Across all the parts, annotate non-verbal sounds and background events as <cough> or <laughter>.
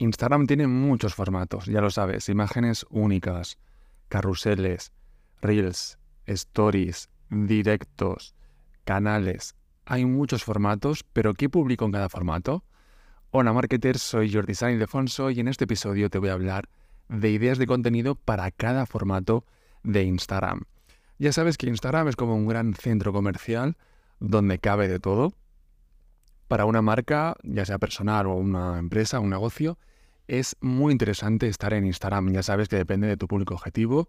Instagram tiene muchos formatos, ya lo sabes, imágenes únicas, carruseles, reels, stories, directos, canales. Hay muchos formatos, pero ¿qué publico en cada formato? Hola marketers, soy Jordi San Ildefonso y en este episodio te voy a hablar de ideas de contenido para cada formato de Instagram. Ya sabes que Instagram es como un gran centro comercial donde cabe de todo. Para una marca, ya sea personal o una empresa, un negocio, es muy interesante estar en Instagram. Ya sabes que depende de tu público objetivo,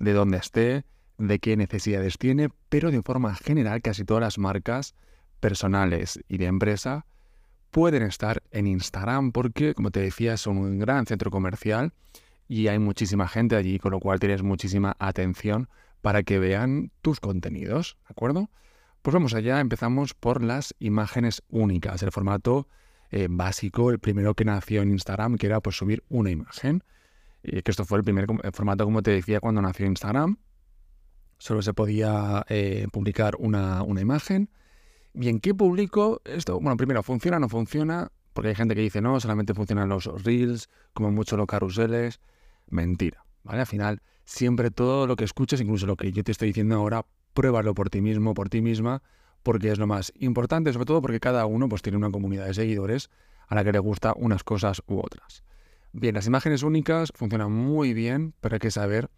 de dónde esté, de qué necesidades tiene, pero de forma general casi todas las marcas personales y de empresa pueden estar en Instagram porque, como te decía, son un gran centro comercial y hay muchísima gente allí, con lo cual tienes muchísima atención para que vean tus contenidos, ¿de acuerdo? Pues vamos allá, empezamos por las imágenes únicas, el formato eh, básico, el primero que nació en Instagram, que era pues subir una imagen. Y que esto fue el primer formato, como te decía, cuando nació Instagram. Solo se podía eh, publicar una, una imagen. Bien, ¿qué publico? Esto, bueno, primero, ¿funciona o no funciona? Porque hay gente que dice, no, solamente funcionan los reels, como mucho los carruseles. Mentira, ¿vale? Al final, siempre todo lo que escuches, incluso lo que yo te estoy diciendo ahora, pruébalo por ti mismo, por ti misma, porque es lo más importante, sobre todo porque cada uno pues, tiene una comunidad de seguidores a la que le gusta unas cosas u otras. Bien, las imágenes únicas funcionan muy bien, pero hay que saber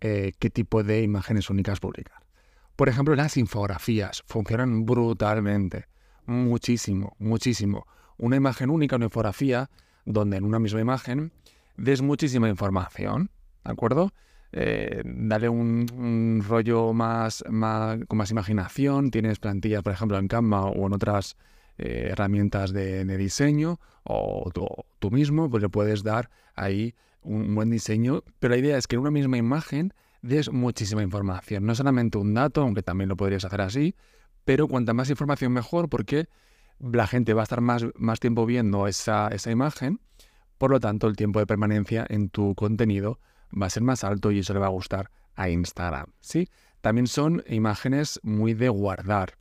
eh, qué tipo de imágenes únicas publicar. Por ejemplo, las infografías funcionan brutalmente, muchísimo, muchísimo. Una imagen única, una infografía, donde en una misma imagen des muchísima información, ¿de acuerdo? Eh, dale un, rollo más, con más imaginación. Tienes plantillas, por ejemplo, en Canva o en otras eh, herramientas de, diseño, o tú, mismo, pues le puedes dar ahí un buen diseño. Pero la idea es que en una misma imagen des muchísima información. No solamente un dato, aunque también lo podrías hacer así, pero cuanta más información mejor, porque la gente va a estar más, tiempo viendo esa imagen. Por lo tanto, el tiempo de permanencia en tu contenido va a ser más alto y eso le va a gustar a Instagram, ¿sí? También son imágenes muy de guardar,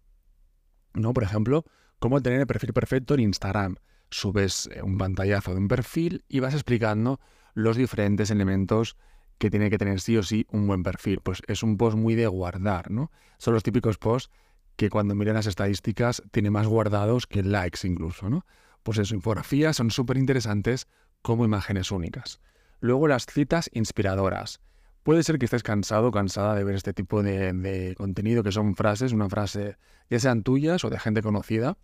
¿no? Por ejemplo, cómo tener el perfil perfecto en Instagram. Subes eh, un pantallazo de un perfil y vas explicando los diferentes elementos que tiene que tener sí o sí un buen perfil. Pues es un post muy de guardar, ¿no? Son los típicos posts que cuando miren las estadísticas tiene más guardados que likes incluso, ¿no? Pues eso, infografías son súper interesantes como imágenes únicas. Luego las citas inspiradoras. Puede ser que estés cansado o cansada de ver este tipo de, contenido que son frases, una frase ya sean tuyas o de gente conocida,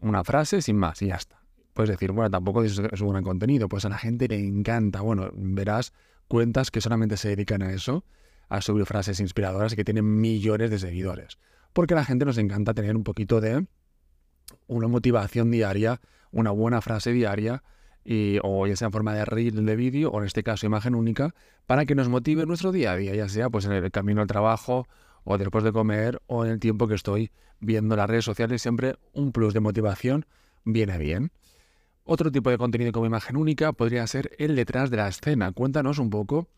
una frase sin más y ya está. Puedes decir, bueno, tampoco es, un gran contenido, pues a la gente le encanta. Bueno, verás cuentas que solamente se dedican a eso, a subir frases inspiradoras y que tienen millones de seguidores. Porque a la gente nos encanta tener un poquito de una motivación diaria, una buena frase diaria o ya sea en forma de reel de vídeo o en este caso imagen única, para que nos motive nuestro día a día, ya sea pues en el camino al trabajo o después de comer o en el tiempo que estoy viendo las redes sociales, siempre un plus de motivación viene bien. Otro tipo de contenido como imagen única podría ser el detrás de la escena. Cuéntanos un poco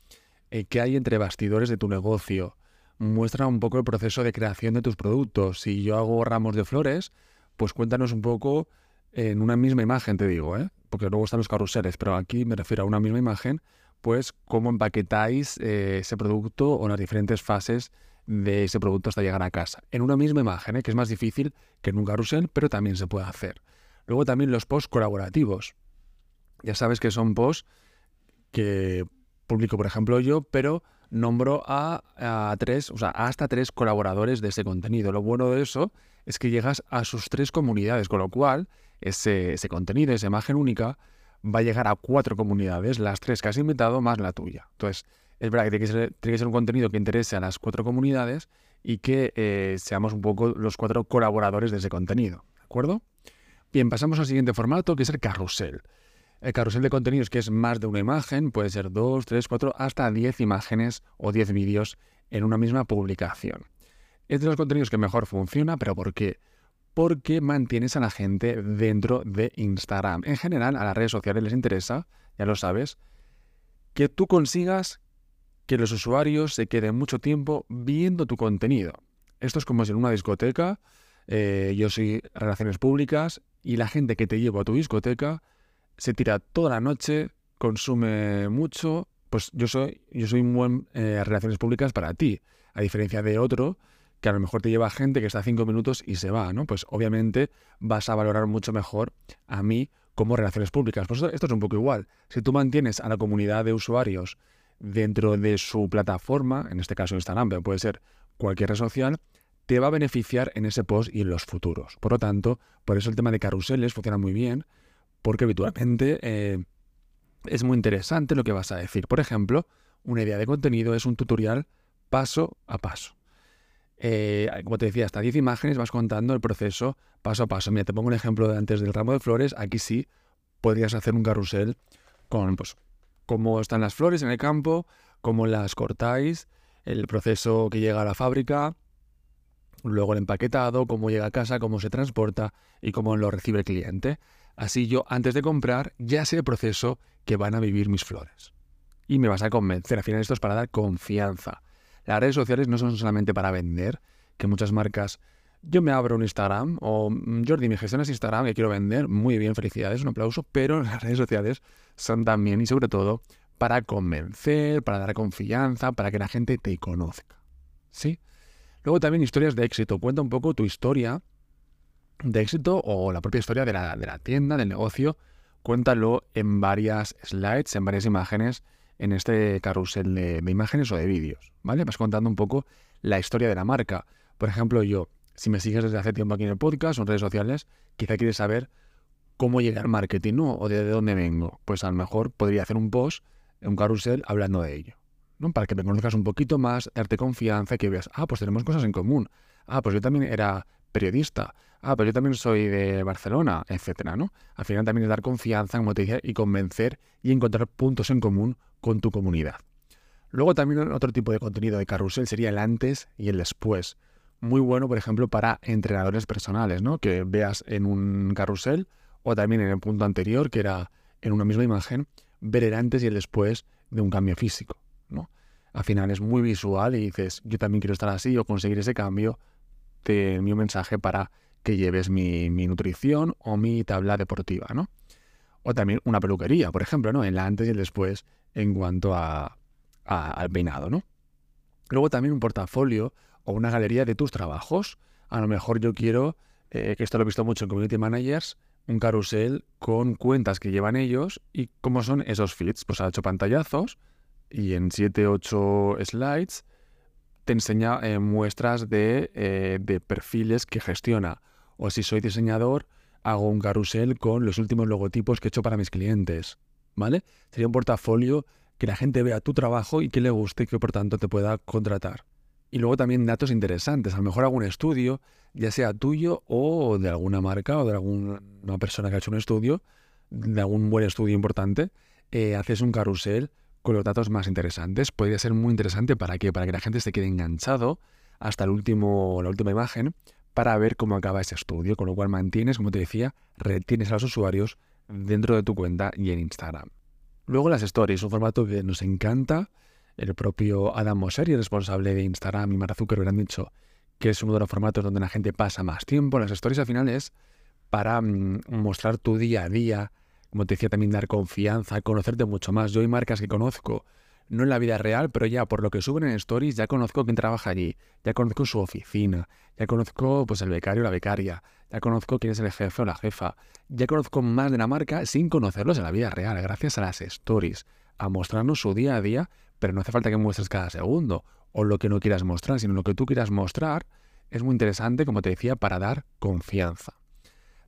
eh, qué hay entre bastidores de tu negocio. Muestra un poco el proceso de creación de tus productos. Si yo hago ramos de flores, pues cuéntanos un poco en una misma imagen, te digo, ¿eh? Porque luego están los carruseles, pero aquí me refiero a una misma imagen, pues cómo empaquetáis eh, ese producto o las diferentes fases de ese producto hasta llegar a casa. En una misma imagen, ¿eh? que es más difícil que en un carrusel, pero también se puede hacer. Luego también los posts colaborativos. Ya sabes que son posts que publico, por ejemplo, yo, pero nombro a, a, tres, o sea, hasta tres colaboradores de ese contenido. Lo bueno de eso es que llegas a sus tres comunidades, con lo cual ese, contenido, esa imagen única, va a llegar a cuatro comunidades, las tres que has invitado más la tuya. Entonces, es verdad que tiene que ser, un contenido que interese a las cuatro comunidades y que eh, seamos un poco los cuatro colaboradores de ese contenido. ¿De acuerdo? Bien, pasamos al siguiente formato, que es el carrusel. El carrusel de contenidos, que es más de una imagen, puede ser dos, tres, cuatro, hasta diez imágenes o diez vídeos en una misma publicación. Es de los contenidos que mejor funciona, pero ¿por qué? porque mantienes a la gente dentro de Instagram. En general, a las redes sociales les interesa, ya lo sabes, que tú consigas que los usuarios se queden mucho tiempo viendo tu contenido. Esto es como si en una discoteca, eh, yo soy relaciones públicas y la gente que te lleva a tu discoteca se tira toda la noche, consume mucho, pues yo soy, yo soy un buen eh, relaciones públicas para ti, a diferencia de otro que a lo mejor te lleva gente que está cinco minutos y se va, ¿no? Pues obviamente vas a valorar mucho mejor a mí como relaciones públicas. Pues esto es un poco igual. Si tú mantienes a la comunidad de usuarios dentro de su plataforma, en este caso Instagram, pero puede ser cualquier red social, te va a beneficiar en ese post y en los futuros. Por lo tanto, por eso el tema de carruseles funciona muy bien, porque habitualmente eh, es muy interesante lo que vas a decir. Por ejemplo, una idea de contenido es un tutorial paso a paso. Eh, como te decía, hasta 10 imágenes vas contando el proceso paso a paso. Mira, te pongo un ejemplo de antes del ramo de flores. Aquí sí podrías hacer un carrusel con pues, cómo están las flores en el campo, cómo las cortáis, el proceso que llega a la fábrica, luego el empaquetado, cómo llega a casa, cómo se transporta y cómo lo recibe el cliente. Así yo, antes de comprar, ya sé el proceso que van a vivir mis flores. Y me vas a convencer. Al final esto es para dar confianza. Las redes sociales no son solamente para vender, que muchas marcas... Yo me abro un Instagram o mm, Jordi, mi gestión es Instagram que quiero vender. Muy bien, felicidades, un aplauso. Pero <laughs> las redes sociales son también y sobre todo para convencer, para dar confianza, para que la gente te conozca. ¿Sí? Luego también historias de éxito. Cuenta un poco tu historia de éxito o la propia historia de la, de la tienda, del negocio. Cuéntalo en varias slides, en varias imágenes, en este carrusel de, imágenes o de vídeos. ¿Vale? Vas contando un poco la historia de la marca. Por ejemplo, yo, si me sigues desde hace tiempo aquí en el podcast o en redes sociales, quizá quieres saber cómo llegar al marketing ¿no? o de dónde vengo. Pues a lo mejor podría hacer un post, un carrusel, hablando de ello. Para que me conozcas un poquito más, darte confianza y que veas, ah, pues tenemos cosas en común. Ah, pues yo también era periodista. Ah, pues yo también soy de Barcelona, etcétera, ¿no? Al final también es dar confianza, como te y convencer y encontrar puntos en común con tu comunidad. Luego también otro tipo de contenido de carrusel sería el antes y el después. Muy bueno, por ejemplo, para entrenadores personales, ¿no? Que veas en un carrusel o también en el punto anterior, que era en una misma imagen, ver el antes y el después de un cambio físico. ¿no? Al final es muy visual y dices, yo también quiero estar así o conseguir ese cambio, te envío un mensaje para que lleves mi, nutrición o mi tabla deportiva, ¿no? O también una peluquería, por ejemplo, ¿no? El antes y el después en cuanto a, al peinado, ¿no? Luego también un portafolio o una galería de tus trabajos. A lo mejor yo quiero, eh, que esto lo he visto mucho en Community Managers, un carrusel con cuentas que llevan ellos y cómo son esos feeds. Pues ha hecho pantallazos y en 7-8 slides te enseña eh, muestras eh, de, perfiles que gestiona. O si soy diseñador, hago un carrusel con los últimos logotipos que he hecho para mis clientes. ¿Vale? Sería un portafolio que la gente vea tu trabajo y que le guste y que por tanto te pueda contratar. Y luego también datos interesantes, a lo mejor algún estudio, ya sea tuyo o de alguna marca o de alguna persona que ha hecho un estudio, de algún buen estudio importante, eh, haces un carrusel con los datos más interesantes. Podría ser muy interesante para que, para que la gente se quede enganchado hasta el último, la última imagen para ver cómo acaba ese estudio, con lo cual mantienes, como te decía, retienes a los usuarios dentro de tu cuenta y en Instagram. Luego las stories, un formato que nos encanta. El propio Adam Mosseri, responsable de Instagram, y Mark Zuckerberg han dicho que es uno de los formatos donde la gente pasa más tiempo. Las stories al final es para mm, mostrar tu día a día, como te decía, también dar confianza, conocerte mucho más. Yo hay marcas que conozco, no en la vida real, pero ya por lo que suben en stories, ya conozco quién trabaja allí, ya conozco su oficina, ya conozco pues el becario o la becaria, ya conozco quién es el jefe o la jefa, ya conozco más de la marca sin conocerlos en la vida real, gracias a las stories, a mostrarnos su día a día, pero no hace falta que muestres cada segundo o lo que no quieras mostrar, sino lo que tú quieras mostrar es muy interesante, como te decía, para dar confianza.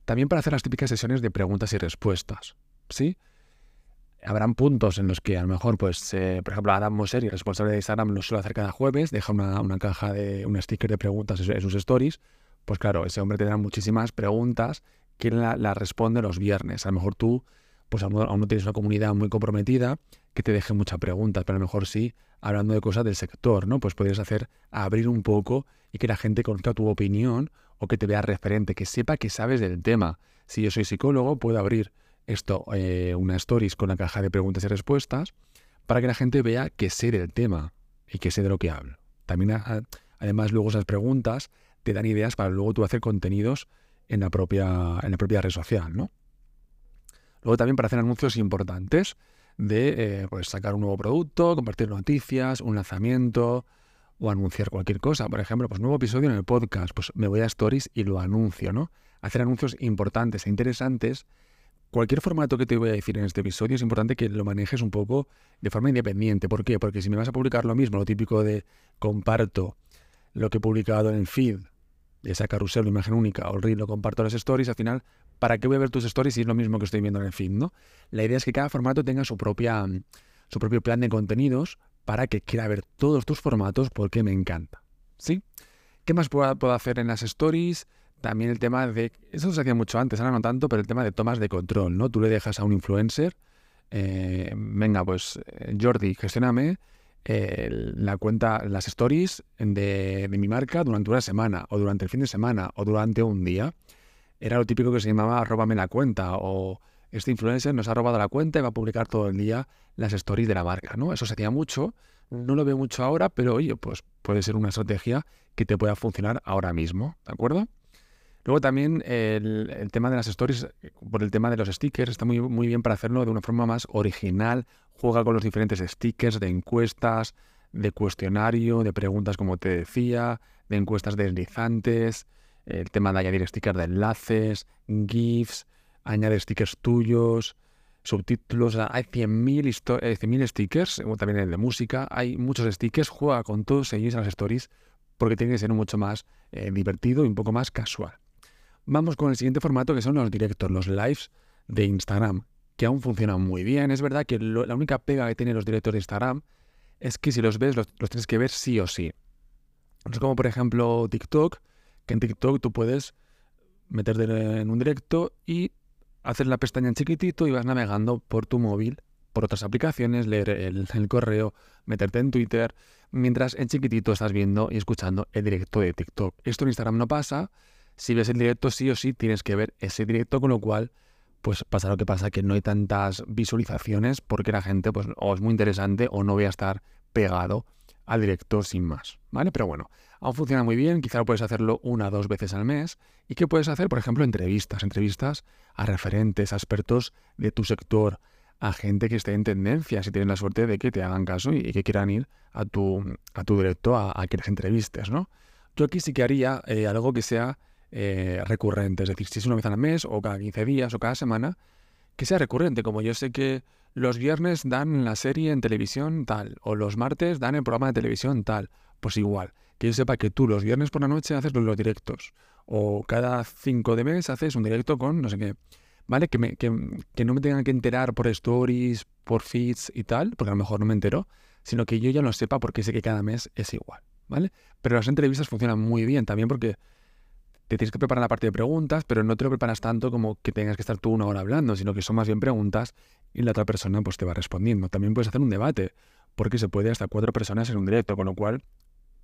También para hacer las típicas sesiones de preguntas y respuestas. ¿Sí? Habrán puntos en los que a lo mejor, pues, eh, por ejemplo, Adam Mosseri, responsable de Instagram, lo suele hacer cada jueves, deja una, caja de un sticker de preguntas en sus stories. Pues claro, ese hombre tendrá muchísimas preguntas que la responde los viernes. A lo mejor tú, pues aún no tienes una comunidad muy comprometida que te deje muchas preguntas, pero a lo mejor sí, hablando de cosas del sector, ¿no? Pues podrías hacer abrir un poco y que la gente conozca tu opinión o que te vea referente, que sepa que sabes del tema. Si yo soy psicólogo, puedo abrir esto, eh, una stories con la caja de preguntas y respuestas, para que la gente vea que sé del tema y que sé de lo que hablo. También, además, luego esas preguntas te dan ideas para luego tú hacer contenidos en la propia, en la propia red social, ¿no? Luego también para hacer anuncios importantes de eh, pues sacar un nuevo producto, compartir noticias, un lanzamiento o anunciar cualquier cosa. Por ejemplo, pues nuevo episodio en el podcast, pues me voy a Stories y lo anuncio, ¿no? Hacer anuncios importantes e interesantes. Cualquier formato que te voy a decir en este episodio es importante que lo manejes un poco de forma independiente. ¿Por qué? Porque si me vas a publicar lo mismo, lo típico de comparto lo que he publicado en el feed, esa carrusel o imagen única, o el reel, lo comparto las stories, al final, ¿para qué voy a ver tus stories si es lo mismo que estoy viendo en el feed, no? La idea es que cada formato tenga su, propia, su propio plan de contenidos para que quiera ver todos tus formatos porque me encanta, ¿sí? ¿Qué más puedo hacer en las stories? También el tema de, eso se hacía mucho antes, ahora no tanto, pero el tema de tomas de control, ¿no? Tú le dejas a un influencer, eh, venga, pues eh, Jordi, gestióname la cuenta, las stories de, mi marca durante una semana, o durante el fin de semana, o durante un día. Era lo típico que se llamaba arróbame la cuenta, o este influencer nos ha robado la cuenta y va a publicar todo el día las stories de la marca, ¿no? Eso se hacía mucho, no lo veo mucho ahora, pero oye, pues puede ser una estrategia que te pueda funcionar ahora mismo, ¿de acuerdo? Luego también el, tema de las stories, por el tema de los stickers, está muy, muy bien para hacerlo de una forma más original. Juega con los diferentes stickers de encuestas, de cuestionario, de preguntas como te decía, de encuestas deslizantes, el tema de añadir stickers de enlaces, GIFs, añade stickers tuyos, subtítulos, hay 100.000 100 stickers, también el de música, hay muchos stickers, juega con todos ellos en las stories porque tiene que ser mucho más eh, divertido y un poco más casual. Vamos con el siguiente formato que son los directos, los lives de Instagram, que aún funcionan muy bien. Es verdad que la única pega que tienen los directos de Instagram es que si los ves, los, tienes que ver sí o sí. es como por ejemplo TikTok, que en TikTok tú puedes meterte en un directo y hacer la pestaña en chiquitito y vas navegando por tu móvil, por otras aplicaciones, leer el, el, correo, meterte en Twitter, mientras en chiquitito estás viendo y escuchando el directo de TikTok. Esto en Instagram no pasa, si ves el directo sí o sí tienes que ver ese directo, con lo cual pues pasa lo que pasa, que no hay tantas visualizaciones porque la gente pues o es muy interesante o no voy a estar pegado al directo sin más, ¿vale? Pero bueno, aún funciona muy bien, quizá puedes hacerlo una o dos veces al mes. ¿Y qué puedes hacer? Por ejemplo, entrevistas, entrevistas a referentes, a expertos de tu sector, a gente que esté en tendencia, si tienen la suerte de que te hagan caso y, que quieran ir a tu, a tu directo a, a que les entrevistes, ¿no? Yo aquí sí que haría eh, algo que sea eh, recurrente. Es decir, si es una vez al mes o cada 15 días o cada semana, que sea recurrente. Como yo sé que los viernes dan la serie en televisión tal, o los martes dan el programa de televisión tal, pues igual. Que yo sepa que tú los viernes por la noche haces los directos, o cada 5 de mes haces un directo con no sé qué. ¿Vale? Que, me, que, que no me tengan que enterar por stories, por feeds y tal, porque a lo mejor no me entero, sino que yo ya lo sepa porque sé que cada mes es igual. ¿Vale? Pero las entrevistas funcionan muy bien también porque te tienes que preparar la parte de preguntas, pero no te lo preparas tanto como que tengas que estar tú una hora hablando, sino que son más bien preguntas y la otra persona pues te va respondiendo. También puedes hacer un debate, porque se puede hasta cuatro personas en un directo, con lo cual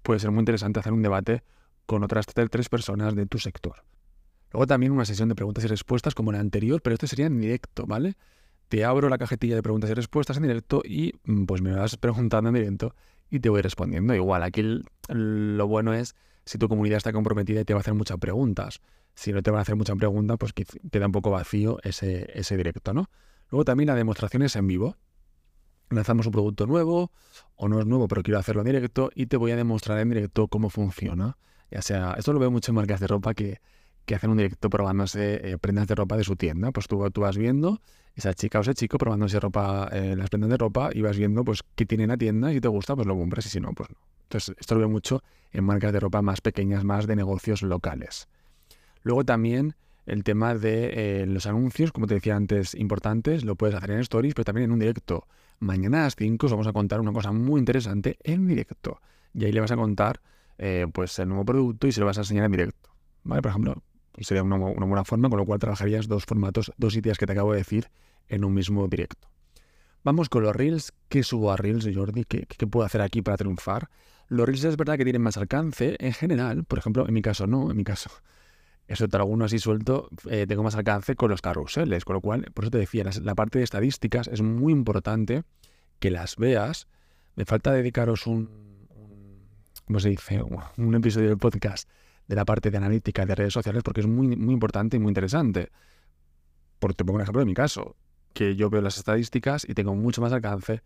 puede ser muy interesante hacer un debate con otras tres personas de tu sector. Luego también una sesión de preguntas y respuestas como la anterior, pero esto sería en directo, ¿vale? Te abro la cajetilla de preguntas y respuestas en directo y mm, pues me vas preguntando en directo y te voy respondiendo. Igual, aquí lo bueno es si tu comunidad está comprometida y te va a hacer muchas preguntas. Si no te van a hacer muchas preguntas, pues queda un poco vacío ese, ese directo, ¿no? Luego también la demostración es en vivo. Lanzamos un producto nuevo o no es nuevo, pero quiero hacerlo en directo y te voy a demostrar en directo cómo funciona. Ya sea, esto lo veo mucho en marcas de ropa que, que hacen un directo probándose eh, prendas de ropa de su tienda. Pues tú, tú, vas viendo esa chica o ese chico probándose ropa, eh, las prendas de ropa y vas viendo pues qué tiene en la tienda si te gusta pues lo compras y si no pues no. Entonces, esto lo veo mucho en marcas de ropa más pequeñas, más de negocios locales. Luego también el tema de eh, los anuncios, como te decía antes, importantes, lo puedes hacer en stories, pero también en un directo. Mañana a las 5 os vamos a contar una cosa muy interesante en directo. Y ahí le vas a contar eh, pues el nuevo producto y se lo vas a enseñar en directo. Por ejemplo, sería una, buena forma, con lo cual trabajarías dos formatos, dos ideas que te acabo de decir en un mismo directo. Vamos con los Reels. ¿Qué subo a Reels, Jordi? ¿Qué, qué puedo hacer aquí para triunfar? Los Reels es verdad que tienen más alcance en general, por ejemplo, en mi caso no, en mi caso, te alguno así suelto, eh, tengo más alcance con los carruseles, con lo cual, por eso te decía, la, parte de estadísticas es muy importante que las veas. Me falta dedicaros un, ¿cómo se dice? Un episodio del podcast de la parte de analítica de redes sociales porque es muy, muy importante y muy interesante. Porque te pongo un ejemplo de mi caso. que yo veo las estadísticas y tengo mucho más alcance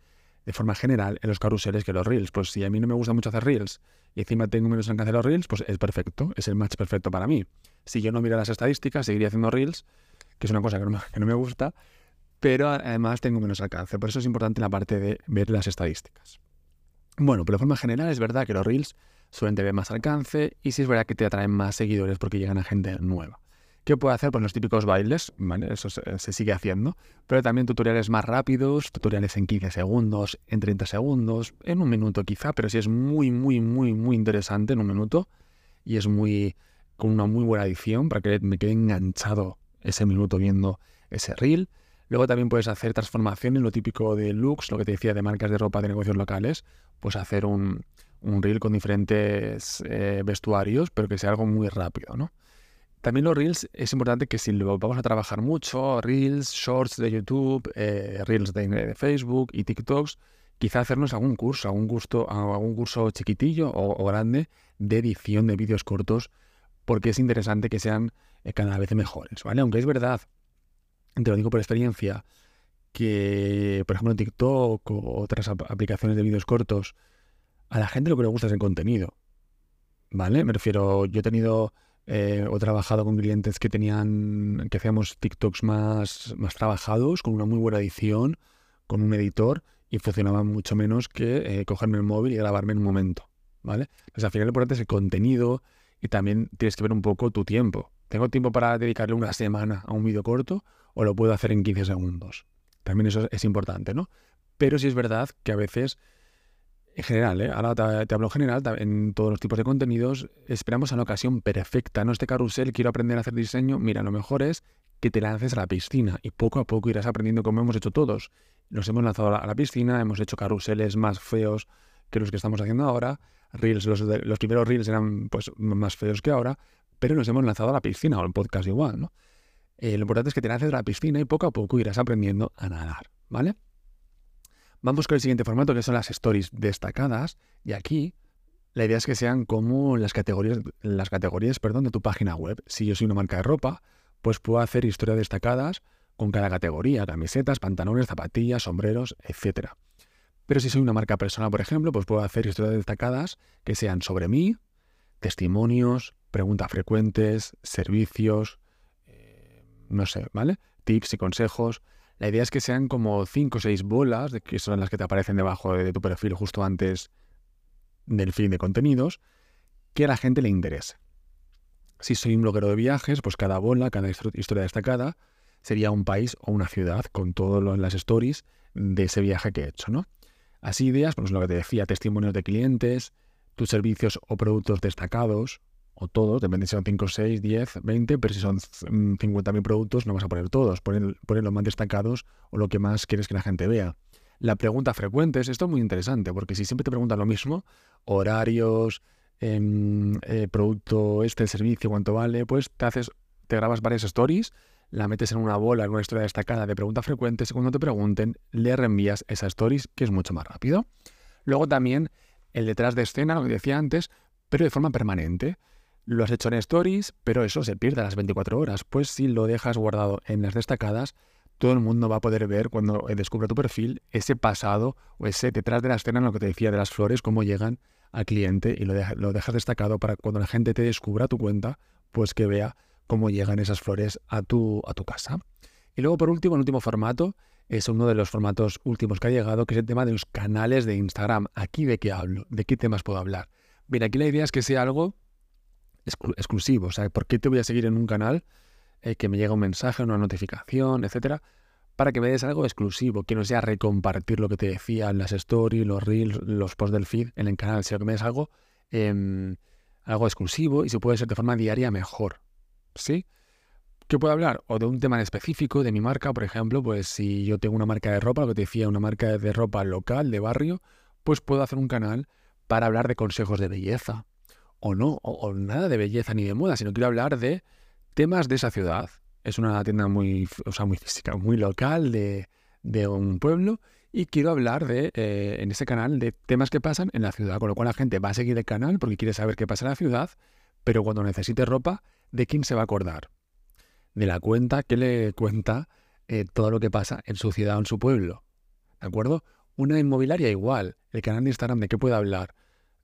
de forma general en los carruseles que los reels. Pues si a mí no me gusta mucho hacer reels y encima tengo menos alcance en los reels, pues es perfecto, es el match perfecto para mí. Si yo no miro las estadísticas, seguiría haciendo reels, que es una cosa que no me, que no me gusta, pero además tengo menos alcance. Por eso es importante la parte de ver las estadísticas. Bueno, pero de forma general es verdad que los reels suelen tener más alcance y sí es verdad que te atraen más seguidores porque llegan a gente nueva. ¿Qué puede hacer? Pues los típicos bailes, ¿vale? Eso se, sigue haciendo, pero también tutoriales más rápidos, tutoriales en 15 segundos, en 30 segundos, en un minuto quizá, pero si es muy, muy, muy, muy interesante en un minuto y es muy con una muy buena edición para que me quede enganchado ese minuto viendo ese reel. Luego también puedes hacer transformaciones, lo típico de looks, lo que te decía de marcas de ropa de negocios locales, pues hacer un, un reel con diferentes eh, vestuarios, pero que sea algo muy rápido, ¿no? También los reels es importante que si lo vamos a trabajar mucho, reels, shorts de YouTube, eh, reels de, Facebook y TikToks, quizá hacernos algún curso, algún, gusto, algún curso chiquitillo o, grande de edición de vídeos cortos, porque es interesante que sean eh, cada vez mejores, ¿vale? Aunque es verdad, te lo digo por experiencia, que por ejemplo en TikTok o otras aplicaciones de vídeos cortos, a la gente lo que le gusta es el contenido, ¿vale? Me refiero, yo he tenido eh, o trabajado con clientes que tenían, que hacíamos TikToks más, más trabajados, con una muy buena edición, con un editor, y funcionaban mucho menos que eh, cogerme el móvil y grabarme en un momento, ¿vale? Pues al final lo importante es el contenido y también tienes que ver un poco tu tiempo. ¿Tengo tiempo para dedicarle una semana a un vídeo corto o lo puedo hacer en 15 segundos? También eso es importante, ¿no? Pero sí es verdad que a veces en general, ¿eh? ahora te, hablo en general, en todos los tipos de contenidos, esperamos a la ocasión perfecta. No este carrusel, quiero aprender a hacer diseño. Mira, lo mejor es que te lances a la piscina y poco a poco irás aprendiendo como hemos hecho todos. Nos hemos lanzado a la piscina, hemos hecho carruseles más feos que los que estamos haciendo ahora. Reels, los, los primeros reels eran pues más feos que ahora, pero nos hemos lanzado a la piscina o el podcast igual, ¿no? Eh, lo importante es que te lances a la piscina y poco a poco irás aprendiendo a nadar, ¿vale? Vamos con el siguiente formato, que son las stories destacadas. Y aquí la idea es que sean como las categorías, las categorías perdón, de tu página web. Si yo soy una marca de ropa, pues puedo hacer historias destacadas con cada categoría, camisetas, pantalones, zapatillas, sombreros, etc. Pero si soy una marca personal, por ejemplo, pues puedo hacer historias destacadas que sean sobre mí, testimonios, preguntas frecuentes, servicios, eh, no sé, ¿vale? Tips y consejos. La idea es que sean como 5 o 6 bolas, que son las que te aparecen debajo de tu perfil justo antes del feed de contenidos, que a la gente le interese. Si soy un bloguero de viajes, pues cada bola, cada historia destacada, sería un país o una ciudad con todas las stories de ese viaje que he hecho, ¿no? Así ideas, pues lo que te decía, testimonios de clientes, tus servicios o productos destacados, o todos, depende si son 5, 6, 10, 20, pero si son 50.000 productos no vas a poner todos, poner, los más destacados o lo que más quieres que la gente vea. La pregunta frecuente es, esto es muy interesante, porque si siempre te preguntan lo mismo, horarios, em, eh, producto este, el servicio, cuánto vale, pues te haces, te grabas varias stories, la metes en una bola, en una historia destacada de preguntas frecuentes y cuando te pregunten, le reenvías esa stories, que es mucho más rápido. Luego también el detrás de escena, lo que decía antes, pero de forma permanente. Lo has hecho en stories, pero eso se pierde a las 24 horas. Pues si lo dejas guardado en las destacadas, todo el mundo va a poder ver cuando descubra tu perfil ese pasado o ese detrás de la escena, lo que te decía de las flores, cómo llegan al cliente y lo, lo dejas destacado para cuando la gente te descubra tu cuenta, pues que vea cómo llegan esas flores a tu, a tu casa. Y luego, por último, el último formato es uno de los formatos últimos que ha llegado, que es el tema de los canales de Instagram. Aquí de qué hablo, de qué temas puedo hablar. Bien, aquí la idea es que sea algo exclusivo. O sea, ¿por qué te voy a seguir en un canal eh, que me llega un mensaje, una notificación, etcétera? Para que me des algo exclusivo, que no sea recompartir lo que te decía en las stories, los reels, los posts del feed en el canal, sino que me des algo, em, algo exclusivo y si puede ser de forma diaria, mejor. ¿Sí? ¿Qué puedo hablar? O de un tema en específico de mi marca, por ejemplo, pues si yo tengo una marca de ropa, lo que te decía, una marca de ropa local, de barrio, pues puedo hacer un canal para hablar de consejos de belleza, o no, o, nada de belleza ni de moda, sino quiero hablar de temas de esa ciudad. Es una tienda muy, o sea, muy física, muy local de, un pueblo y quiero hablar de, eh, en ese canal de temas que pasan en la ciudad, con lo cual la gente va a seguir el canal porque quiere saber qué pasa en la ciudad, pero cuando necesite ropa, ¿de quién se va a acordar? De la cuenta que le cuenta eh, todo lo que pasa en su ciudad o en su pueblo. ¿De acuerdo? Una inmobiliaria igual. El canal de Instagram, ¿de qué puede hablar?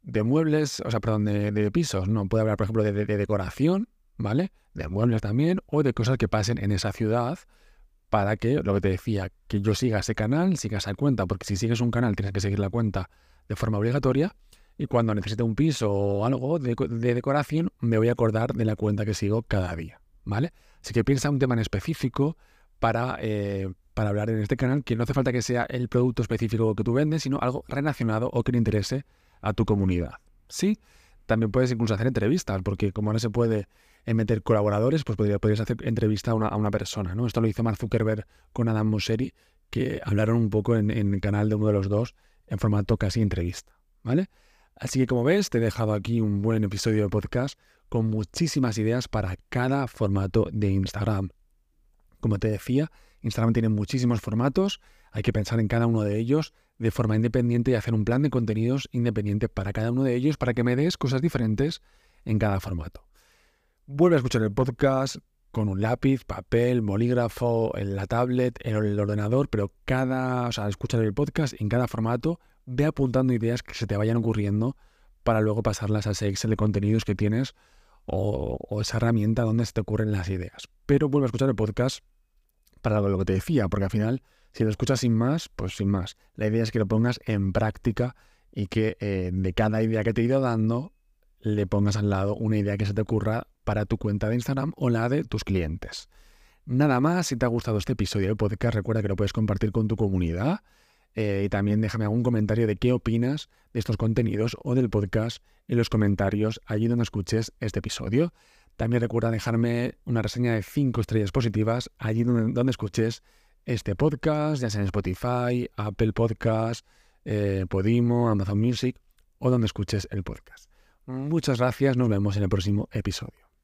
De muebles, o sea, perdón, de, pisos. No, puede hablar, por ejemplo, de, de, decoración, ¿vale? De muebles también, o de cosas que pasen en esa ciudad para que, lo que te decía, que yo siga ese canal, siga esa cuenta, porque si sigues un canal tienes que seguir la cuenta de forma obligatoria y cuando necesite un piso o algo de, decoración me voy a acordar de la cuenta que sigo cada día, ¿vale? Así que piensa un tema en específico para, eh, para hablar en este canal, que no hace falta que sea el producto específico que tú vendes, sino algo relacionado o que le interese a tu comunidad, ¿sí? También puedes incluso hacer entrevistas, porque como ahora se puede meter colaboradores, pues podrías hacer entrevista a una, persona, ¿no? Esto lo hizo Mark Zuckerberg con Adam Mosseri, que hablaron un poco en, en el canal de uno de los dos en formato casi entrevista, ¿vale? Así que como ves, te he dejado aquí un buen episodio de podcast con muchísimas ideas para cada formato de Instagram. Como te decía, Instagram tiene muchísimos formatos, hay que pensar en cada uno de ellos de forma independiente y hacer un plan de contenidos independiente para cada uno de ellos para que me des cosas diferentes en cada formato. Vuelve a escuchar el podcast con un lápiz, papel, bolígrafo, en la tablet, en el ordenador, pero cada, o sea, escuchar el podcast en cada formato ve apuntando ideas que se te vayan ocurriendo para luego pasarlas a ese Excel de contenidos que tienes o, esa herramienta donde se te ocurren las ideas. Pero vuelve a escuchar el podcast para lo que te decía, porque al final, si lo escuchas sin más, pues sin más. La idea es que lo pongas en práctica y que eh, de cada idea que te he ido dando, le pongas al lado una idea que se te ocurra para tu cuenta de Instagram o la de tus clientes. Nada más, si te ha gustado este episodio del podcast, recuerda que lo puedes compartir con tu comunidad eh, y también déjame algún comentario de qué opinas de estos contenidos o del podcast en los comentarios allí donde escuches este episodio. También recuerda dejarme una reseña de 5 estrellas positivas allí donde, escuches este podcast, ya sea en Spotify, Apple Podcast, eh, Podimo, Amazon Music o donde escuches el podcast. Muchas gracias, nos vemos en el próximo episodio.